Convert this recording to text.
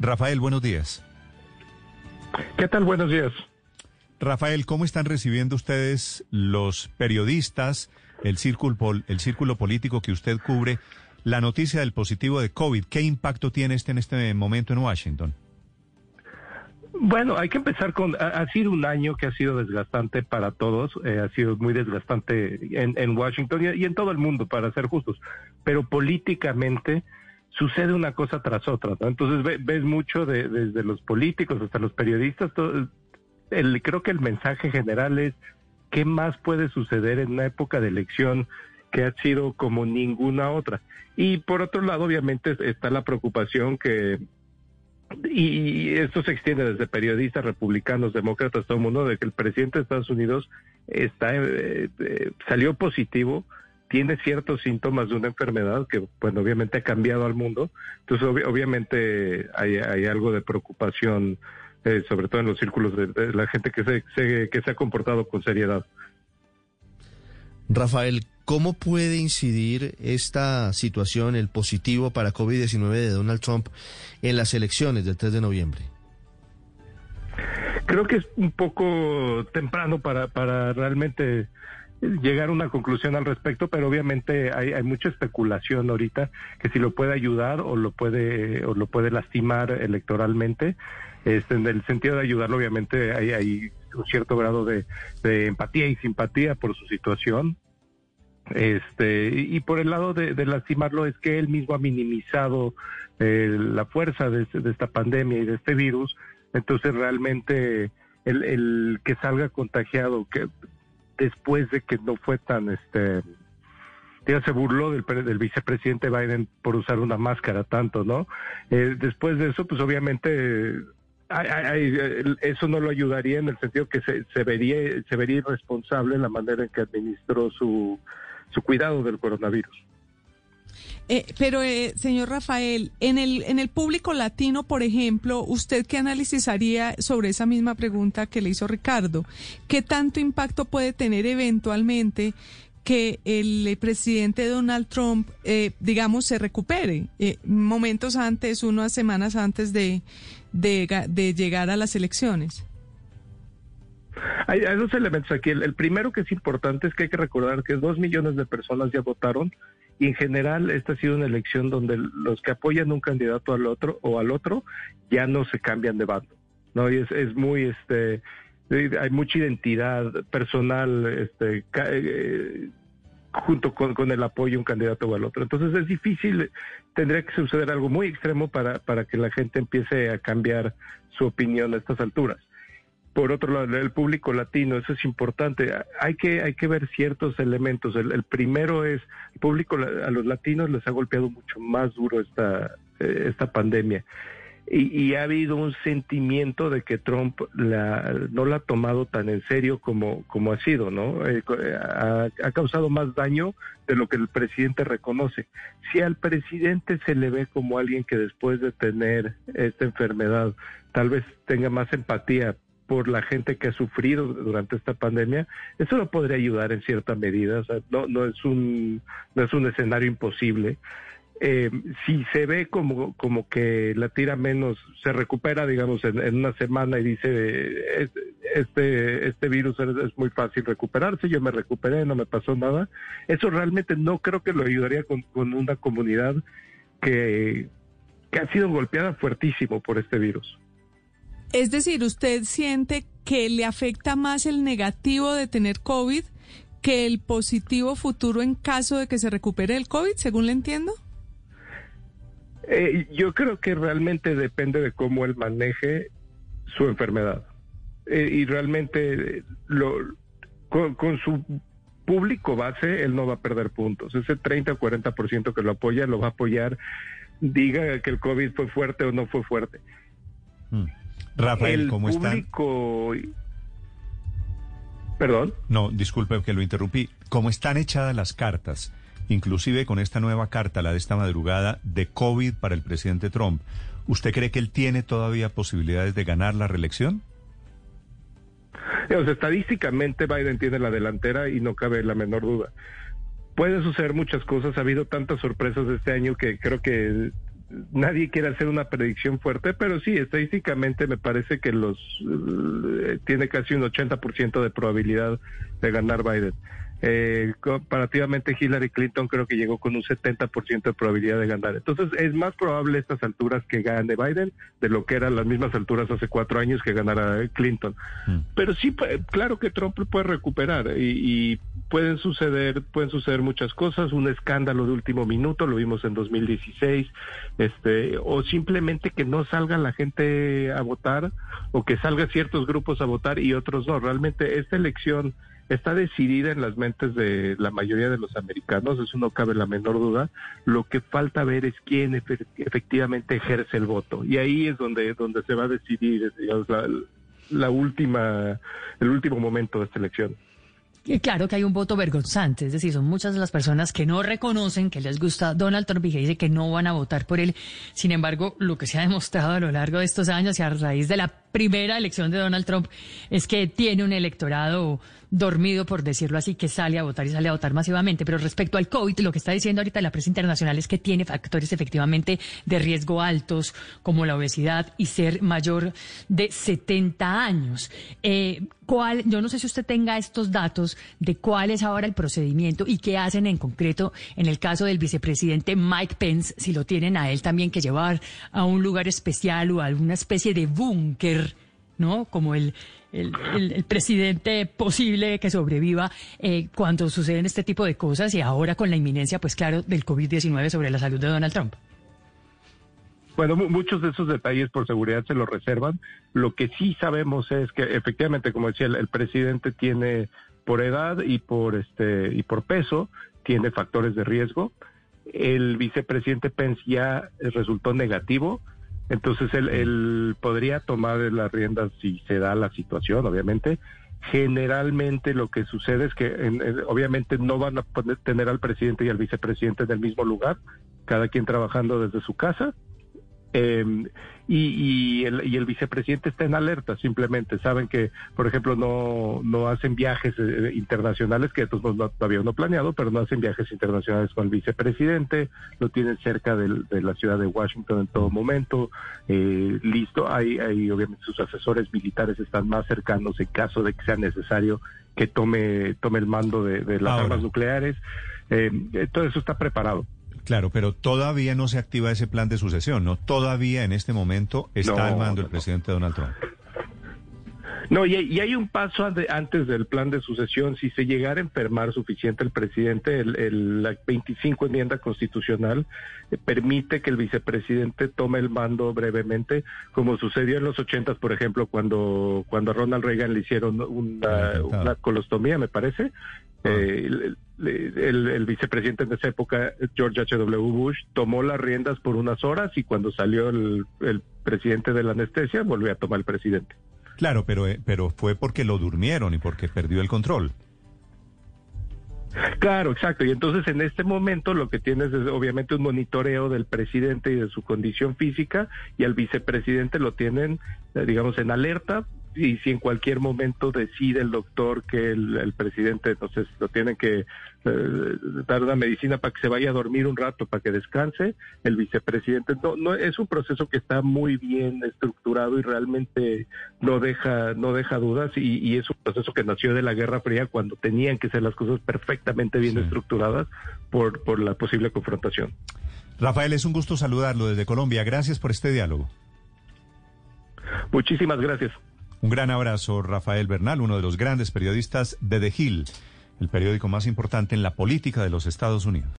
Rafael, buenos días. ¿Qué tal? Buenos días. Rafael, ¿cómo están recibiendo ustedes los periodistas, el círculo, el círculo político que usted cubre, la noticia del positivo de COVID? ¿Qué impacto tiene este en este momento en Washington? Bueno, hay que empezar con, ha, sido un año que ha sido desgastante para todos, eh, ha sido muy desgastante en, Washington y, en todo el mundo, para ser justos, pero políticamente sucede una cosa tras otra, Entonces ves mucho desde los políticos hasta los periodistas, el, creo que el mensaje general es qué más puede suceder en una época de elección que ha sido como ninguna otra. Y por otro lado, obviamente, está la preocupación que y esto se extiende desde periodistas, republicanos, demócratas, todo el mundo, de que el presidente de Estados Unidos está eh, eh, salió positivo, tiene ciertos síntomas de una enfermedad que, bueno, obviamente ha cambiado al mundo. Entonces, obviamente hay, hay, algo de preocupación, eh, sobre todo en los círculos de, la gente que se, que se ha comportado con seriedad. Rafael, ¿cómo puede incidir esta situación, el positivo para COVID-19 de Donald Trump, en las elecciones del 3 de noviembre? Creo que es un poco temprano para, para realmente llegar a una conclusión al respecto, pero obviamente hay, mucha especulación ahorita que si lo puede ayudar o lo puede o lo puede lastimar electoralmente. Este, en el sentido de ayudarlo, obviamente hay, un cierto grado de, empatía y simpatía por su situación. Este, y, por el lado de, lastimarlo es que él mismo ha minimizado eh, la fuerza este, de, esta pandemia y de este virus. Entonces realmente el que salga contagiado, que después de que no fue tan, este, ya se burló del, del, vicepresidente Biden por usar una máscara tanto, ¿no? Eh, después de eso, pues obviamente eso no lo ayudaría en el sentido que se, vería se vería irresponsable la manera en que administró su, su cuidado del coronavirus. Eh, pero, eh, señor Rafael, en el, en el público latino, por ejemplo, ¿usted qué análisis haría sobre esa misma pregunta que le hizo Ricardo? ¿Qué tanto impacto puede tener eventualmente que el presidente Donald Trump, eh, digamos, se recupere momentos antes, unas semanas antes de, de, llegar a las elecciones? Hay, dos elementos aquí. El, primero que es importante es que hay que recordar que dos millones de personas ya votaron y en general esta ha sido una elección donde los que apoyan un candidato al otro o al otro ya no se cambian de bando. No, y es, es muy este hay mucha identidad personal este eh, junto con, el apoyo de un candidato o al otro. Entonces es difícil, tendría que suceder algo muy extremo para, para que la gente empiece a cambiar su opinión a estas alturas. Por otro lado, el público latino, eso es importante. Hay que, hay que ver ciertos elementos. El, primero es, el público, a los latinos les ha golpeado mucho más duro esta, eh, esta pandemia y, ha habido un sentimiento de que Trump no la ha tomado tan en serio como, como ha sido, ¿no? Eh, ha, causado más daño de lo que el presidente reconoce. Si al presidente se le ve como alguien que después de tener esta enfermedad tal vez tenga más empatía por la gente que ha sufrido durante esta pandemia, eso lo podría ayudar en cierta medida. no, no es un no es un escenario imposible eh, si se ve como, como que la tira menos, se recupera, digamos, en, una semana y dice, este, este virus es, muy fácil recuperarse, yo me recuperé, no me pasó nada, eso realmente no creo que lo ayudaría con, con una comunidad que, que ha sido golpeada fuertísimo por este virus. Es decir, ¿usted siente que le afecta más el negativo de tener COVID que el positivo futuro en caso de que se recupere el COVID, según le entiendo? Eh, yo creo que realmente depende de cómo él maneje su enfermedad. Eh, y realmente lo, con, su público base, él no va a perder puntos. Ese 30 o 40% que lo apoya, lo va a apoyar, diga que el COVID fue fuerte o no fue fuerte. Mm. Rafael, ¿cómo está? Perdón. No, disculpe que lo interrumpí. ¿Cómo están echadas las cartas? inclusive con esta nueva carta, la de esta madrugada, de COVID para el presidente Trump. ¿Usted cree que él tiene todavía posibilidades de ganar la reelección? estadísticamente Biden tiene la delantera y no cabe la menor duda. Puede suceder muchas cosas, ha habido tantas sorpresas este año que creo que nadie quiere hacer una predicción fuerte, pero sí, estadísticamente me parece que los eh, tiene casi un 80% de probabilidad de ganar Biden. Eh, comparativamente Hillary Clinton creo que llegó con un 70% de probabilidad de ganar. Entonces es más probable a estas alturas que gane Biden de lo que eran las mismas alturas hace cuatro años que ganara Clinton. Mm. Pero sí, claro que Trump puede recuperar y, y, pueden suceder, pueden suceder muchas cosas. Un escándalo de último minuto, lo vimos en 2016, este, o simplemente que no salga la gente a votar o que salgan ciertos grupos a votar y otros no. Realmente esta elección está decidida en las mentes de la mayoría de los americanos, eso no cabe la menor duda. Lo que falta ver es quién efectivamente ejerce el voto. Y ahí es donde, donde se va a decidir la última, el último momento de esta elección. Y claro que hay un voto vergonzante, es decir, son muchas las personas que no reconocen que les gusta Donald Trump y que que no van a votar por él. Sin embargo, lo que se ha demostrado a lo largo de estos años y a raíz de la primera elección de Donald Trump es que tiene un electorado dormido, por decirlo así, que sale a votar y sale a votar masivamente. Pero respecto al COVID, lo que está diciendo ahorita la prensa internacional es que tiene factores efectivamente de riesgo altos, como la obesidad y ser mayor de 70 años. Eh, ¿cuál, yo no sé si usted tenga estos datos de cuál es ahora el procedimiento y qué hacen en concreto en el caso del vicepresidente Mike Pence, si lo tienen a él también que llevar a un lugar especial o a alguna especie de búnker, ¿no? Como el el, presidente posible que sobreviva eh, cuando suceden este tipo de cosas y ahora con la inminencia, pues claro, del COVID-19 sobre la salud de Donald Trump. Bueno, muchos de esos detalles por seguridad se los reservan. Lo que sí sabemos es que efectivamente, como decía, el, presidente tiene por edad y por este y por peso tiene factores de riesgo. El vicepresidente Pence ya resultó negativo entonces él, podría tomar las riendas si se da la situación, obviamente. Generalmente lo que sucede es que obviamente no van a poder tener al presidente y al vicepresidente en el mismo lugar, cada quien trabajando desde su casa. Eh, y, el, y el vicepresidente está en alerta, simplemente. Saben que, por ejemplo, no, no hacen viajes eh, internacionales, que estos no, todavía no planeado, pero no hacen viajes internacionales con el vicepresidente, lo tienen cerca de la ciudad de Washington en todo momento, eh, listo, hay, hay obviamente sus asesores militares están más cercanos en caso de que sea necesario que tome, tome el mando de, las armas nucleares, eh, todo eso está preparado. Claro, pero todavía no se activa ese plan de sucesión, ¿no? Todavía en este momento está al mando el presidente Donald Trump. No, y, hay un paso antes del plan de sucesión. Si se llegara a enfermar suficiente el presidente, el, la 25 enmienda constitucional eh, permite que el vicepresidente tome el mando brevemente, como sucedió en los 80, por ejemplo, cuando, cuando a Ronald Reagan le hicieron una, colostomía, me parece. Ah. Eh, el, vicepresidente en esa época, George H.W. Bush, tomó las riendas por unas horas y cuando salió el, el presidente de la anestesia, volvió a tomar el presidente. Claro, pero, eh, pero fue porque lo durmieron y porque perdió el control. Claro, exacto. Y entonces en este momento lo que tienes es obviamente un monitoreo del presidente y de su condición física y al vicepresidente lo tienen, eh, digamos, en alerta y si en cualquier momento decide el doctor que el, presidente, entonces lo tienen que eh, dar una medicina para que se vaya a dormir un rato, para que descanse, el vicepresidente, no, no es un proceso que está muy bien estructurado y realmente no deja, no deja dudas y, y es un proceso que nació de la Guerra Fría cuando tenían que ser las cosas perfectamente bien estructuradas por, por la posible confrontación. Rafael, es un gusto saludarlo desde Colombia. Gracias por este diálogo. Muchísimas gracias. Un gran abrazo, Rafael Bernal, uno de los grandes periodistas de The Hill, el periódico más importante en la política de los Estados Unidos.